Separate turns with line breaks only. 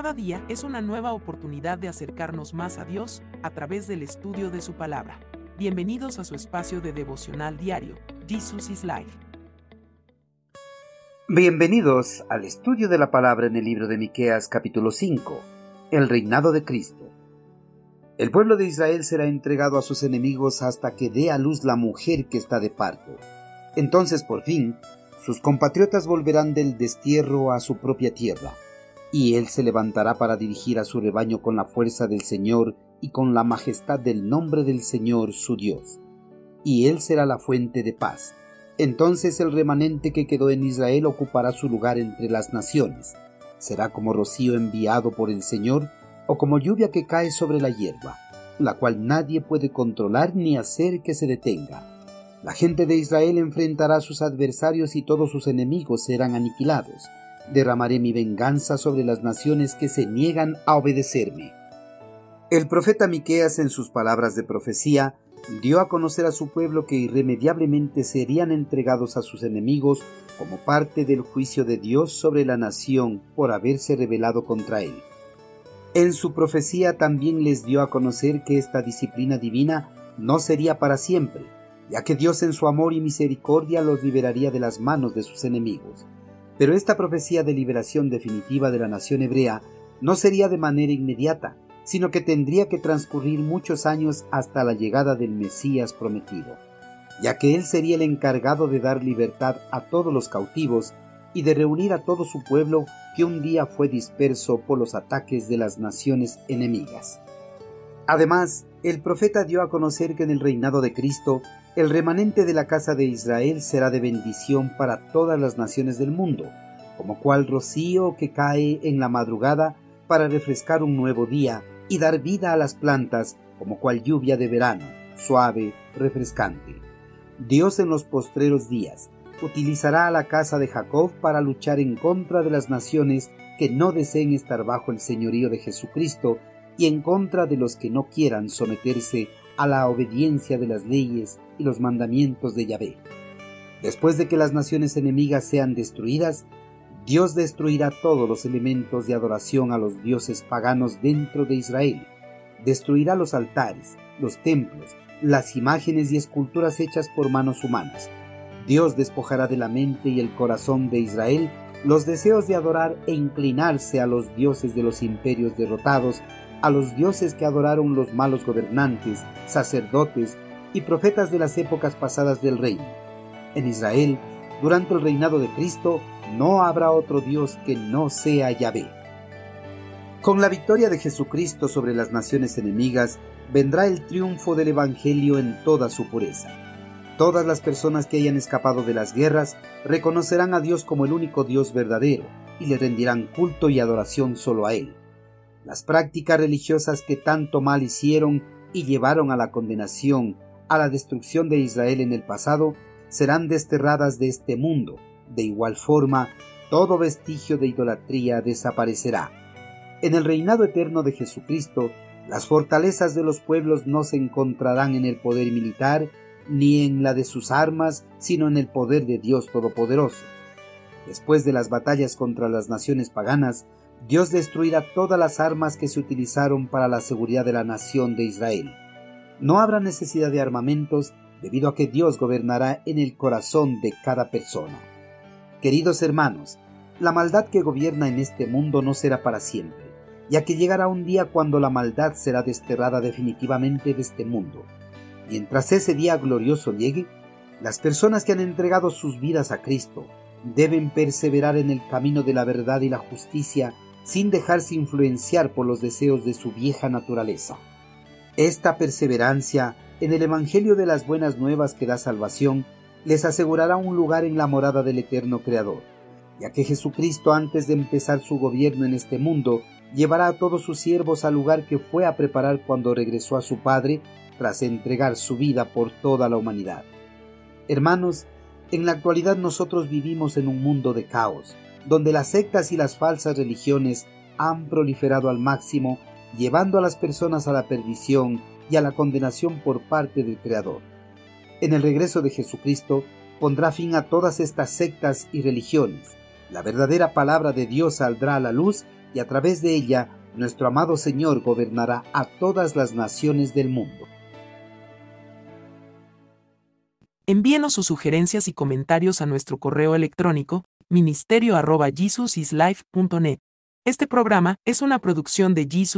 Cada día es una nueva oportunidad de acercarnos más a Dios a través del estudio de su palabra. Bienvenidos a su espacio de devocional diario, Jesus is Life.
Bienvenidos al estudio de la palabra en el libro de Miqueas capítulo 5, el reinado de Cristo. El pueblo de Israel será entregado a sus enemigos hasta que dé a luz la mujer que está de parto. Entonces, por fin, sus compatriotas volverán del destierro a su propia tierra y él se levantará para dirigir a su rebaño con la fuerza del Señor y con la majestad del nombre del Señor su Dios. Y él será la fuente de paz. Entonces el remanente que quedó en Israel ocupará su lugar entre las naciones. Será como rocío enviado por el Señor o como lluvia que cae sobre la hierba, la cual nadie puede controlar ni hacer que se detenga. La gente de Israel enfrentará a sus adversarios y todos sus enemigos serán aniquilados derramaré mi venganza sobre las naciones que se niegan a obedecerme. El profeta Miqueas en sus palabras de profecía dio a conocer a su pueblo que irremediablemente serían entregados a sus enemigos como parte del juicio de Dios sobre la nación por haberse rebelado contra él. En su profecía también les dio a conocer que esta disciplina divina no sería para siempre, ya que Dios en su amor y misericordia los liberaría de las manos de sus enemigos. Pero esta profecía de liberación definitiva de la nación hebrea no sería de manera inmediata, sino que tendría que transcurrir muchos años hasta la llegada del Mesías prometido, ya que él sería el encargado de dar libertad a todos los cautivos y de reunir a todo su pueblo que un día fue disperso por los ataques de las naciones enemigas. Además, el profeta dio a conocer que en el reinado de Cristo el remanente de la casa de Israel será de bendición para todas las naciones del mundo, como cual rocío que cae en la madrugada para refrescar un nuevo día y dar vida a las plantas, como cual lluvia de verano, suave, refrescante. Dios en los postreros días utilizará a la casa de Jacob para luchar en contra de las naciones que no deseen estar bajo el señorío de Jesucristo y en contra de los que no quieran someterse a la obediencia de las leyes y los mandamientos de Yahvé. Después de que las naciones enemigas sean destruidas, Dios destruirá todos los elementos de adoración a los dioses paganos dentro de Israel. Destruirá los altares, los templos, las imágenes y esculturas hechas por manos humanas. Dios despojará de la mente y el corazón de Israel los deseos de adorar e inclinarse a los dioses de los imperios derrotados a los dioses que adoraron los malos gobernantes, sacerdotes y profetas de las épocas pasadas del reino. En Israel, durante el reinado de Cristo, no habrá otro Dios que no sea Yahvé. Con la victoria de Jesucristo sobre las naciones enemigas, vendrá el triunfo del Evangelio en toda su pureza. Todas las personas que hayan escapado de las guerras reconocerán a Dios como el único Dios verdadero y le rendirán culto y adoración solo a Él. Las prácticas religiosas que tanto mal hicieron y llevaron a la condenación, a la destrucción de Israel en el pasado, serán desterradas de este mundo. De igual forma, todo vestigio de idolatría desaparecerá. En el reinado eterno de Jesucristo, las fortalezas de los pueblos no se encontrarán en el poder militar, ni en la de sus armas, sino en el poder de Dios Todopoderoso. Después de las batallas contra las naciones paganas, Dios destruirá todas las armas que se utilizaron para la seguridad de la nación de Israel. No habrá necesidad de armamentos debido a que Dios gobernará en el corazón de cada persona. Queridos hermanos, la maldad que gobierna en este mundo no será para siempre, ya que llegará un día cuando la maldad será desterrada definitivamente de este mundo. Mientras ese día glorioso llegue, las personas que han entregado sus vidas a Cristo deben perseverar en el camino de la verdad y la justicia sin dejarse influenciar por los deseos de su vieja naturaleza. Esta perseverancia en el Evangelio de las buenas nuevas que da salvación les asegurará un lugar en la morada del eterno Creador, ya que Jesucristo antes de empezar su gobierno en este mundo llevará a todos sus siervos al lugar que fue a preparar cuando regresó a su Padre tras entregar su vida por toda la humanidad. Hermanos, en la actualidad nosotros vivimos en un mundo de caos, donde las sectas y las falsas religiones han proliferado al máximo, llevando a las personas a la perdición y a la condenación por parte del Creador. En el regreso de Jesucristo pondrá fin a todas estas sectas y religiones. La verdadera palabra de Dios saldrá a la luz y a través de ella nuestro amado Señor gobernará a todas las naciones del mundo.
Envíenos sus sugerencias y comentarios a nuestro correo electrónico ministerio.jesusislife.net. Este programa es una producción de Jesus